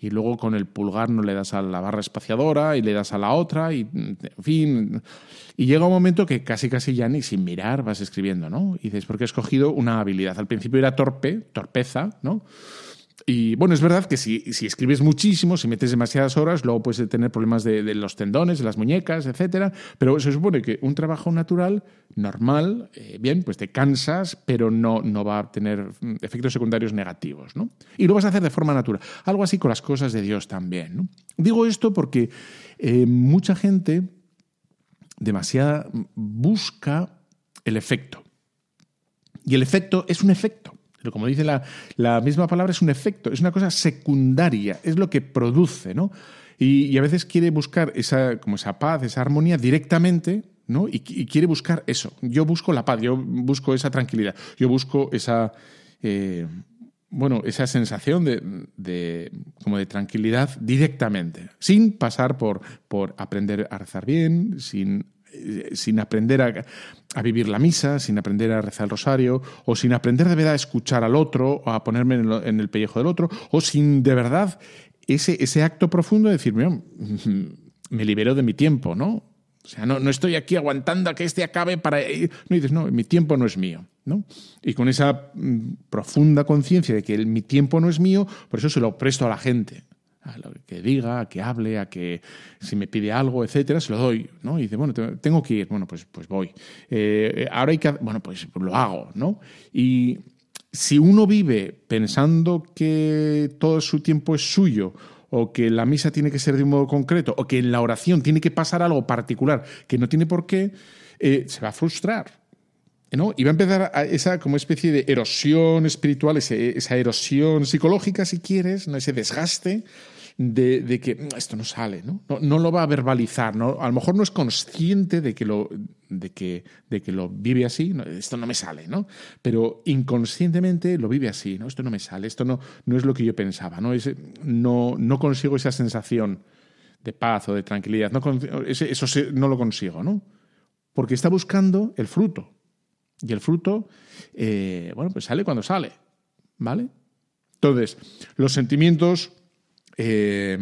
y luego con el pulgar no le das a la barra espaciadora y le das a la otra y en fin y llega un momento que casi casi ya ni sin mirar vas escribiendo no y dices porque he escogido una habilidad. Al principio era torpe torpeza no y bueno, es verdad que si, si, escribes muchísimo, si metes demasiadas horas, luego puedes tener problemas de, los tendones, de las muñecas, etcétera. Pero se supone que un trabajo natural, normal, eh, bien, pues te cansas, pero no, no va a tener mm, efectos secundarios negativos. ¿no? Y lo vas a hacer de forma natural. Algo así con las cosas de Dios también. Digo esto porque eh, mucha gente demasiada busca el efecto. Y el efecto es un efecto. Pero como dice la, misma palabra, es un efecto, es una cosa secundaria, es lo que produce, ¿no? Y, a veces quiere buscar esa, como esa paz, esa armonía directamente, ¿no? Y, quiere buscar eso. Yo busco la paz, yo busco esa tranquilidad, yo busco esa, eh, bueno, esa sensación de, como de tranquilidad directamente, sin pasar por, por aprender a rezar bien, sin sin aprender a, vivir la misa, sin aprender a rezar el rosario, o sin aprender de verdad a escuchar al otro, o a ponerme en, el pellejo del otro, o sin de verdad ese, ese acto profundo de decir, me libero de mi tiempo, ¿no? O sea, no, no estoy aquí aguantando a que este acabe para... No dices, no, mi tiempo no es mío. ¿no? Y con esa mm, profunda conciencia de que mi tiempo no es mío, por eso se lo presto a la gente a lo que diga, a que hable, a que si me pide algo, etcétera, se lo doy, ¿no? Y dice, bueno, tengo que ir, bueno, pues, pues voy. Eh, ahora hay que, bueno, pues lo hago, ¿no? Y si uno vive pensando que todo su tiempo es suyo, o que la misa tiene que ser de un modo concreto, o que en la oración tiene que pasar algo particular que no tiene por qué, eh, se va a frustrar. Y va a empezar esa como especie de erosión espiritual, esa erosión psicológica, si quieres, ¿no? ese desgaste de, que mm, esto no sale, ¿no? ¿no? lo va a verbalizar, ¿no? a lo mejor no es consciente de que lo, de que, de que lo vive así, esto no me sale, ¿no? pero inconscientemente lo vive así, ¿no? esto no me sale, esto no, no es lo que yo pensaba, ¿no? no, no consigo esa sensación de paz o de tranquilidad, no, eso no lo consigo, ¿no? porque está buscando el fruto y el fruto, eh, bueno, pues sale cuando sale, ¿vale? Entonces, los sentimientos, eh,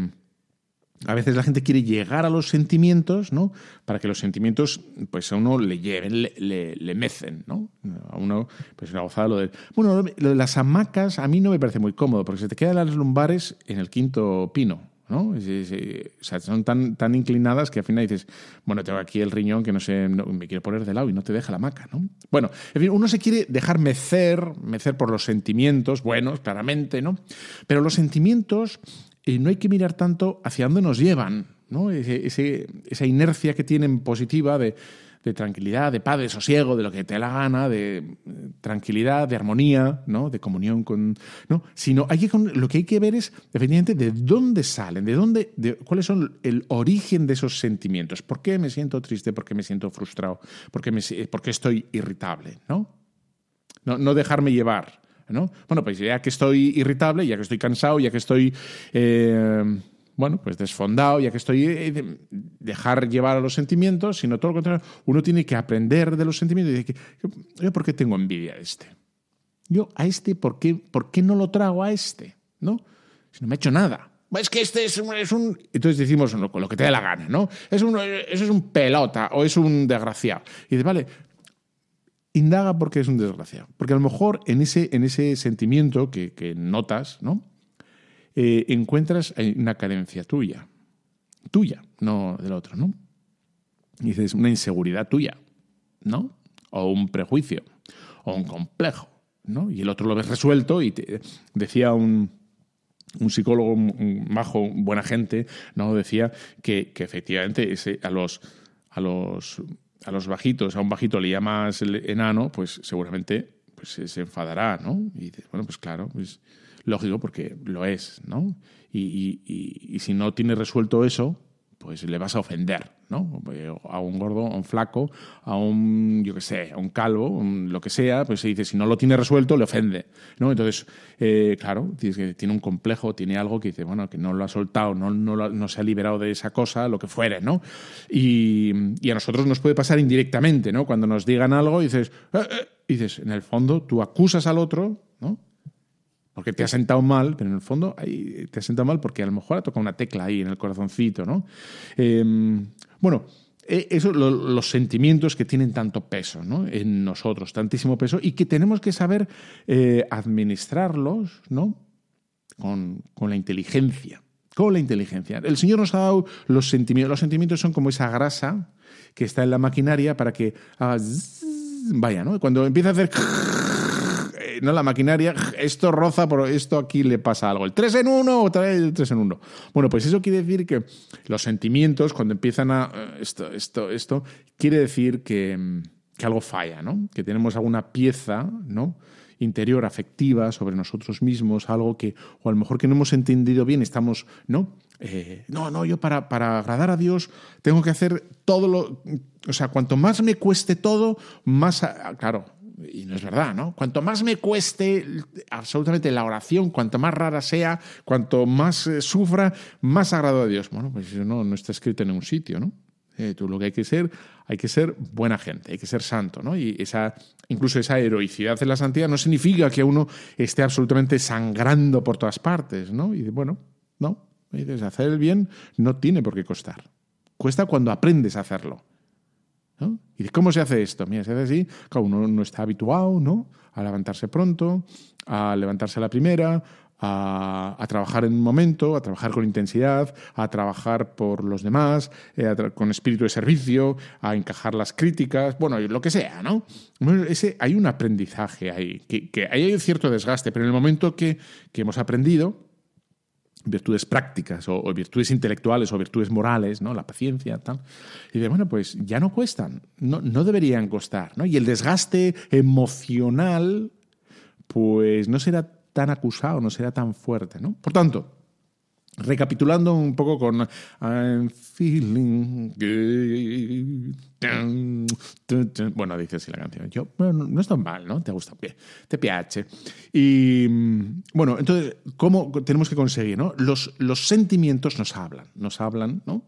a veces la gente quiere llegar a los sentimientos, ¿no? Para que los sentimientos, pues a uno le lleven, le, le, mecen, ¿no? A uno, pues una gozada lo de... Bueno, lo de las hamacas a mí no me parece muy cómodo, porque se te quedan las lumbares en el quinto pino, ¿no? o sea, son tan, tan inclinadas que al final dices, bueno, tengo aquí el riñón que no sé, me quiero poner de lado y no te deja la maca, ¿no? Bueno, en fin, uno se quiere dejar mecer, mecer por los sentimientos, buenos, claramente, ¿no? Pero los sentimientos eh, no hay que mirar tanto hacia dónde nos llevan, ¿no? esa inercia que tienen positiva de de tranquilidad, de paz, de sosiego, de lo que te dé la gana, de eh, tranquilidad, de armonía, ¿no? de comunión con. ¿no? Sino hay que, lo que hay que ver es, efectivamente, de dónde salen, de dónde, de, cuáles son el origen de esos sentimientos. ¿Por qué me siento triste? ¿Por qué me siento frustrado? ¿Por qué, me, por qué estoy irritable? ¿no? No, no dejarme llevar. ¿no? Bueno, pues ya que estoy irritable, ya que estoy cansado, ya que estoy. Eh, bueno, pues desfondado, ya que estoy, eh, dejar llevar a los sentimientos, sino todo lo contrario, uno tiene que aprender de los sentimientos y decir, ¿yo por qué tengo envidia a este? Yo a este, ¿por qué, ¿por qué no lo trago a este? ¿No? Si no me ha hecho nada. Es que este es un, es un... Entonces decimos lo, que te dé la gana, ¿no? Es un, eso es un pelota o es un desgraciado. Y dices, vale, indaga porque es un desgraciado. Porque a lo mejor en ese, en ese sentimiento que notas, ¿no? Eh, encuentras una carencia tuya. Tuya, no del otro, ¿no? Y dices, una inseguridad tuya, ¿no? O un prejuicio, o un complejo, ¿no? Y el otro lo ves resuelto y te decía un, un psicólogo majo, buena gente, ¿no? Decía que, efectivamente ese, a los a los a los bajitos, a un bajito le llamas enano, pues seguramente pues se enfadará, ¿no? Y dices, bueno, pues claro, pues lógico porque lo es, ¿no? Y, y, si no tiene resuelto eso, pues le vas a ofender, ¿no? A un gordo, a un flaco, a un, yo qué sé, a un calvo, lo que sea, pues se dice, si no lo tiene resuelto, le ofende, ¿no? Entonces, eh, claro, tiene un complejo, tiene algo que dice, bueno, que no lo ha soltado, no, no, no se ha liberado de esa cosa, lo que fuere, ¿no? Y, y, a nosotros nos puede pasar indirectamente, ¿no? Cuando nos digan algo, dices, eh, eh", dices, en el fondo, tú acusas al otro, ¿no? Porque te has sentado mal, pero en el fondo ahí te has sentado mal porque a lo mejor ha tocado una tecla ahí en el corazoncito, ¿no? Eh, bueno, eso, lo, los sentimientos que tienen tanto peso ¿no? en nosotros, tantísimo peso, y que tenemos que saber eh, administrarlos ¿no? con, con la inteligencia. Con la inteligencia. El Señor nos ha dado los sentimientos. Los sentimientos son como esa grasa que está en la maquinaria para que haga vaya, ¿no? Cuando empieza a hacer no la maquinaria, esto roza, pero esto aquí le pasa algo. El 3 en 1 o el 3 en 1. Bueno, pues eso quiere decir que los sentimientos, cuando empiezan a. Eh, esto, esto, esto, quiere decir que, que algo falla, ¿no? Que tenemos alguna pieza, ¿no? interior afectiva sobre nosotros mismos, algo que, o a lo mejor que no hemos entendido bien, estamos, ¿no? Eh, no, no, yo para, para agradar a Dios tengo que hacer todo lo, o sea, cuanto más me cueste todo, más, claro, y no es verdad, ¿no? Cuanto más me cueste absolutamente la oración, cuanto más rara sea, cuanto más eh, sufra, más agrado a Dios. Bueno, pues eso no, no está escrito en un sitio, ¿no? Eh, tú lo que hay que ser, hay que ser buena gente, hay que ser santo, ¿no? Y esa, incluso esa heroicidad de la santidad no significa que uno esté absolutamente sangrando por todas partes, ¿no? Y bueno, no, hacer el bien no tiene por qué costar. Cuesta cuando aprendes a hacerlo. ¿Y cómo se hace esto? Mira, se hace así, claro, uno no está habituado ¿no? a levantarse pronto, a levantarse a la primera, a, trabajar en un momento, a trabajar con intensidad, a trabajar por los demás, eh, con espíritu de servicio, a encajar las críticas, bueno, lo que sea, ¿no? ese, hay un aprendizaje ahí, que, que hay un cierto desgaste, pero en el momento que, que hemos aprendido, virtudes prácticas o, virtudes intelectuales o virtudes morales, ¿no? La paciencia, tal. Y de, bueno, pues ya no cuestan, no, no deberían costar, ¿no? Y el desgaste emocional, pues no será tan acusado, no será tan fuerte, ¿no? Por tanto, Recapitulando un poco con I'm feeling good. Bueno, dice así la canción. Yo, bueno, no es tan mal, ¿no? Te gusta, te piace. Y bueno, entonces, ¿cómo tenemos que conseguir, no? Los, los sentimientos nos hablan, nos hablan, ¿no?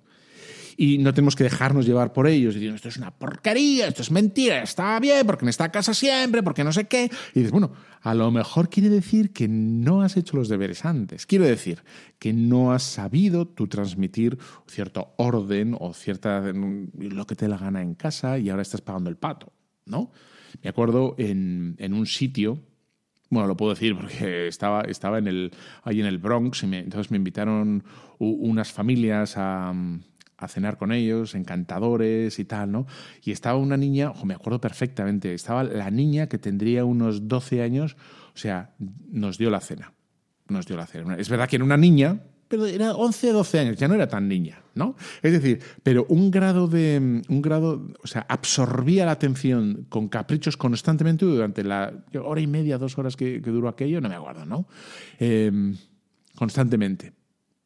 y no tenemos que dejarnos llevar por ellos y esto es una porquería, esto es mentira, está bien, porque en esta casa siempre, porque no sé qué. Y dices, bueno, a lo mejor quiere decir que no has hecho los deberes antes. Quiero decir que no has sabido tú transmitir cierto orden o cierta lo que te la gana en casa y ahora estás pagando el pato, ¿no? Me acuerdo en, en un sitio bueno, lo puedo decir porque estaba, estaba en el, ahí en el Bronx y entonces me invitaron unas familias a, a cenar con ellos, encantadores y tal, ¿no? Y estaba una niña, ojo, me acuerdo perfectamente, estaba la niña que tendría unos 12 años, o sea, nos dio la cena. Nos dio la cena. Es verdad que era una niña, pero era 11 12 años, ya no era tan niña, ¿no? Es decir, pero un grado de un grado, o sea, absorbía la atención con caprichos constantemente durante la hora y media, dos horas que, duró aquello, no me acuerdo, ¿no? Em, constantemente.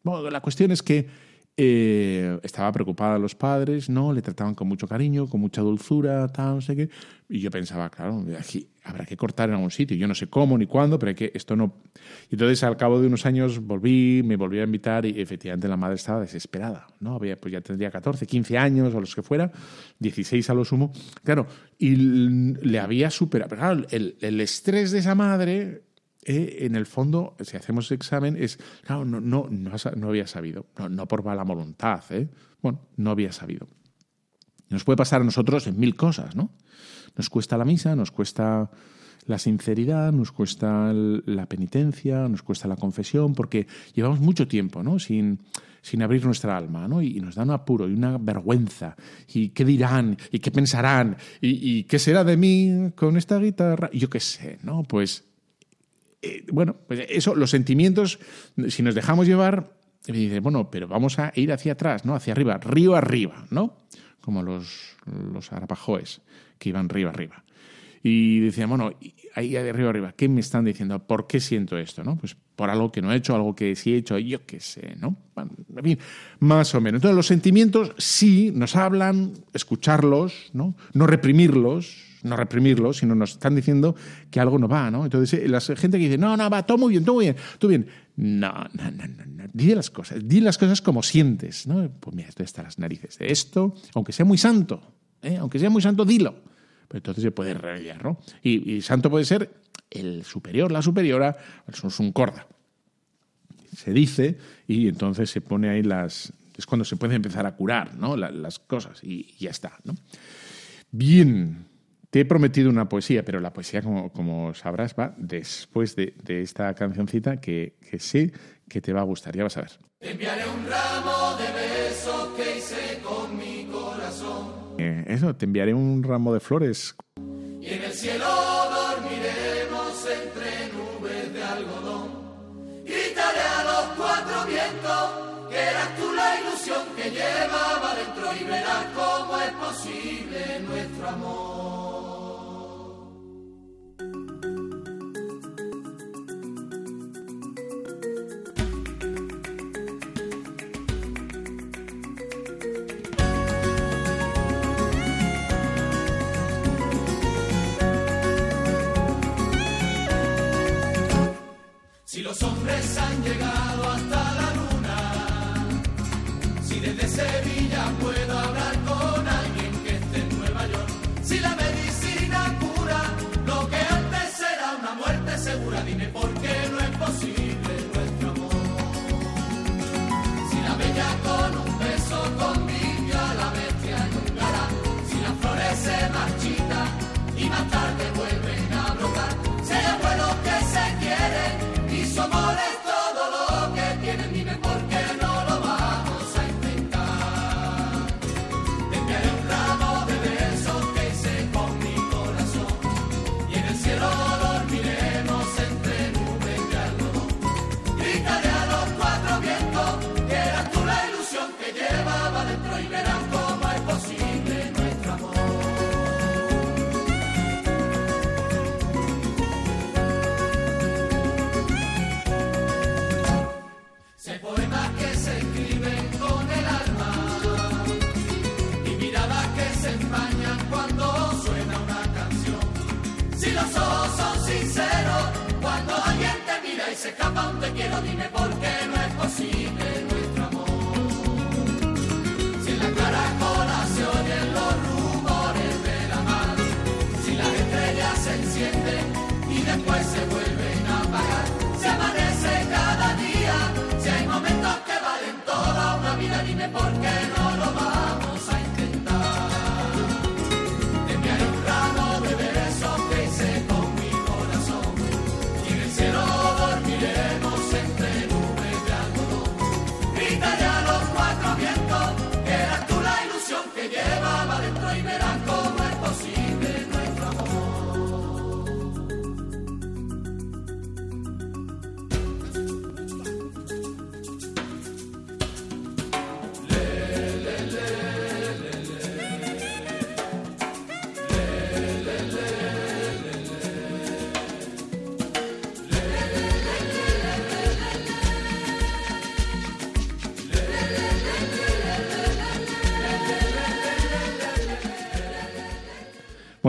Bueno, la cuestión es que eh, estaba preocupada los padres, ¿no? Le trataban con mucho cariño, con mucha dulzura, tal, no sé qué. Y yo pensaba, claro, aquí habrá que cortar en algún sitio. Yo no sé cómo ni cuándo, pero hay que esto no. Y entonces al cabo de unos años volví, me volví a invitar y efectivamente la madre estaba desesperada, ¿no? Había, pues ya tendría 14, 15 años o los que fuera, 16 a lo sumo. Claro, y le había superado. Pero claro, el, el estrés de esa madre eh, en el fondo, si hacemos examen, es, claro, no, no, no, había sabido, no, por mala voluntad, ¿eh? bueno, no había sabido. Nos puede pasar a nosotros en mil cosas, ¿no? Nos cuesta la misa, nos cuesta la sinceridad, nos cuesta la penitencia, nos cuesta la confesión, porque llevamos mucho tiempo ¿no? sin, sin abrir nuestra alma, ¿no? Y, nos da un apuro y una vergüenza. ¿Y qué dirán? ¿Y qué pensarán? ¿Y, qué será de mí con esta guitarra? Yo qué sé, ¿no? Pues, eh, bueno, pues eso, los sentimientos, si nos dejamos llevar, dice, bueno, pero vamos a ir hacia atrás, ¿no? Hacia arriba, río arriba, ¿no? Como los, los arapajoes que iban río arriba. Y decían, bueno, ahí arriba, arriba, ¿qué me están diciendo? ¿Por qué siento esto? ¿no? Pues por algo que no he hecho, algo que sí he hecho, yo qué sé, ¿no? En fin, más o menos. Entonces, los sentimientos sí nos hablan, escucharlos, ¿no? No reprimirlos, no reprimirlos, sino nos están diciendo que algo no va, ¿no? Entonces, eh, la gente que dice, no, no, va, todo muy bien, todo muy bien, todo bien. No, no, no, no, no. Di las cosas, di las cosas como sientes, ¿no? Pues mira, esto está las narices de esto, aunque sea muy santo, ¿eh? aunque sea muy santo, dilo entonces se puede revelar, ¿no? Y, santo puede ser el superior, la superiora, es un corda. Se dice y entonces se pone ahí las... Es cuando se puede empezar a curar, ¿no? las cosas y, ya está, ¿no? Bien, te he prometido una poesía, pero la poesía, como, como sabrás, va después de, esta cancioncita que, que, sé que te va a gustar. Ya vas a ver. Te enviaré un ramo de besos que hice con mi corazón eh, eso, te enviaré un ramo de flores. Y en el cielo llegar.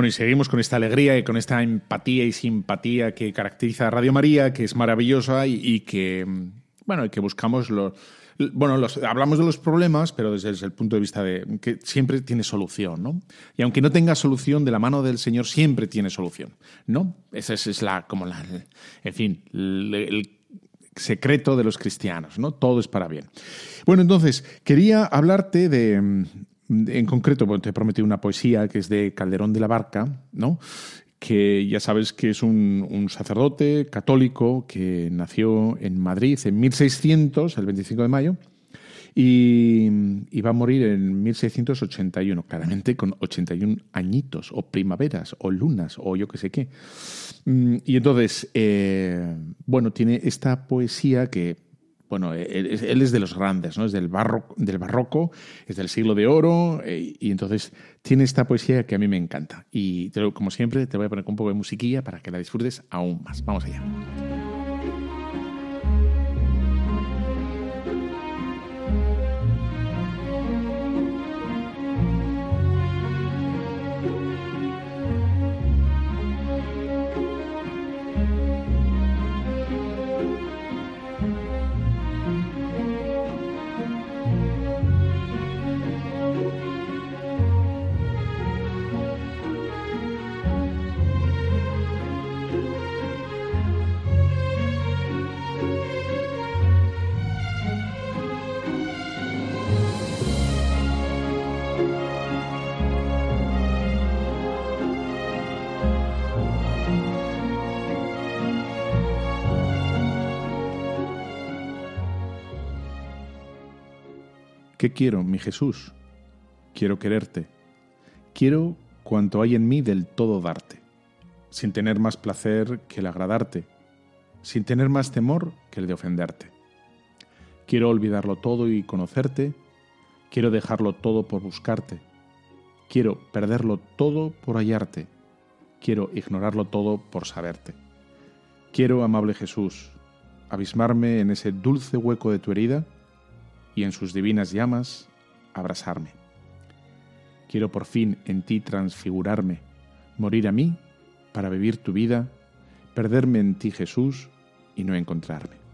Y seguimos con esta alegría y con esta empatía y simpatía que caracteriza a Radio María, que es maravillosa y, que, mm, bueno, y que buscamos los... Bueno, hablamos de los problemas, pero desde, el punto de vista de que siempre tiene solución, ¿no? Y aunque no tenga solución, de la mano del Señor siempre tiene solución, ¿no? Esa es, la, como la, en fin, el, el secreto de los cristianos, ¿no? Todo es para bien. Bueno, entonces, quería hablarte de, En concreto, bueno, te he prometido una poesía que es de Calderón de la Barca, ¿no? que ya sabes que es un, sacerdote católico que nació en Madrid en 1600, el 25 de mayo, y, y, va a morir en 1681, claramente con 81 añitos, o primaveras, o lunas, o yo qué sé qué. Mm, y entonces, eh, bueno, tiene esta poesía que bueno, él, es de los grandes, ¿no? Es del barroco, del barroco es del siglo de oro, eh, y entonces tiene esta poesía que a mí me encanta. Y como siempre, te voy a poner un poco de musiquilla para que la disfrutes aún más. Vamos allá. ¿Qué quiero, mi Jesús? Quiero quererte. Quiero cuanto hay en mí del todo darte, sin tener más placer que el agradarte, sin tener más temor que el de ofenderte. Quiero olvidarlo todo y conocerte, quiero dejarlo todo por buscarte, quiero perderlo todo por hallarte, quiero ignorarlo todo por saberte. Quiero, amable Jesús, abismarme en ese dulce hueco de tu herida, y en sus divinas llamas abrazarme. Quiero por fin en ti transfigurarme, morir a mí para vivir tu vida, perderme en ti Jesús y no encontrarme.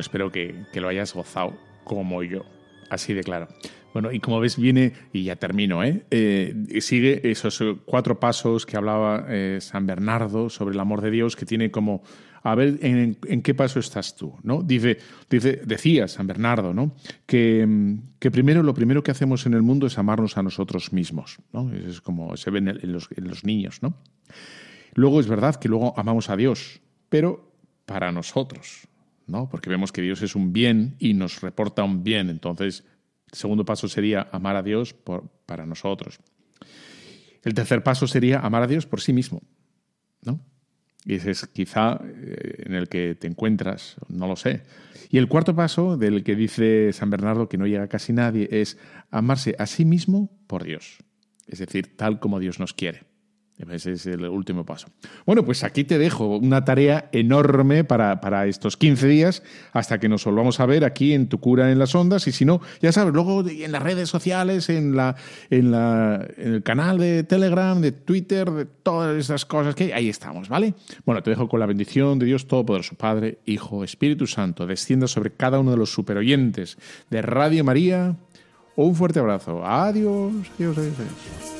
Espero que, lo hayas gozado como yo, así de claro. Bueno, y como ves, viene, y ya termino, ¿eh? eh sigue esos cuatro pasos que hablaba eh, San Bernardo sobre el amor de Dios, que tiene como, a ver, ¿en, qué paso estás tú? ¿no? Dice, dice, decía San Bernardo, ¿no? Que, que, primero, lo primero que hacemos en el mundo es amarnos a nosotros mismos, ¿no? Es como se ve en, los, en los niños, ¿no? Luego es verdad que luego amamos a Dios, pero para nosotros, ¿no? Porque vemos que Dios es un bien y nos reporta un bien. Entonces, el segundo paso sería amar a Dios por, para nosotros. El tercer paso sería amar a Dios por sí mismo, ¿no? Y ese es quizá eh, en el que te encuentras, no lo sé. Y el cuarto paso, del que dice San Bernardo que no llega casi nadie, es amarse a sí mismo por Dios. Es decir, tal como Dios nos quiere. Ese es el último paso. Bueno, pues aquí te dejo una tarea enorme para, para, estos 15 días hasta que nos volvamos a ver aquí en Tu Cura en las Ondas. Y si no, ya sabes, luego en las redes sociales, en, la, en, la, en el canal de Telegram, de Twitter, de todas esas cosas que ahí estamos, ¿vale? Bueno, te dejo con la bendición de Dios Todopoderoso, Padre, Hijo, Espíritu Santo. Descienda sobre cada uno de los superoyentes de Radio María. Un fuerte abrazo. Adiós, adiós. adiós.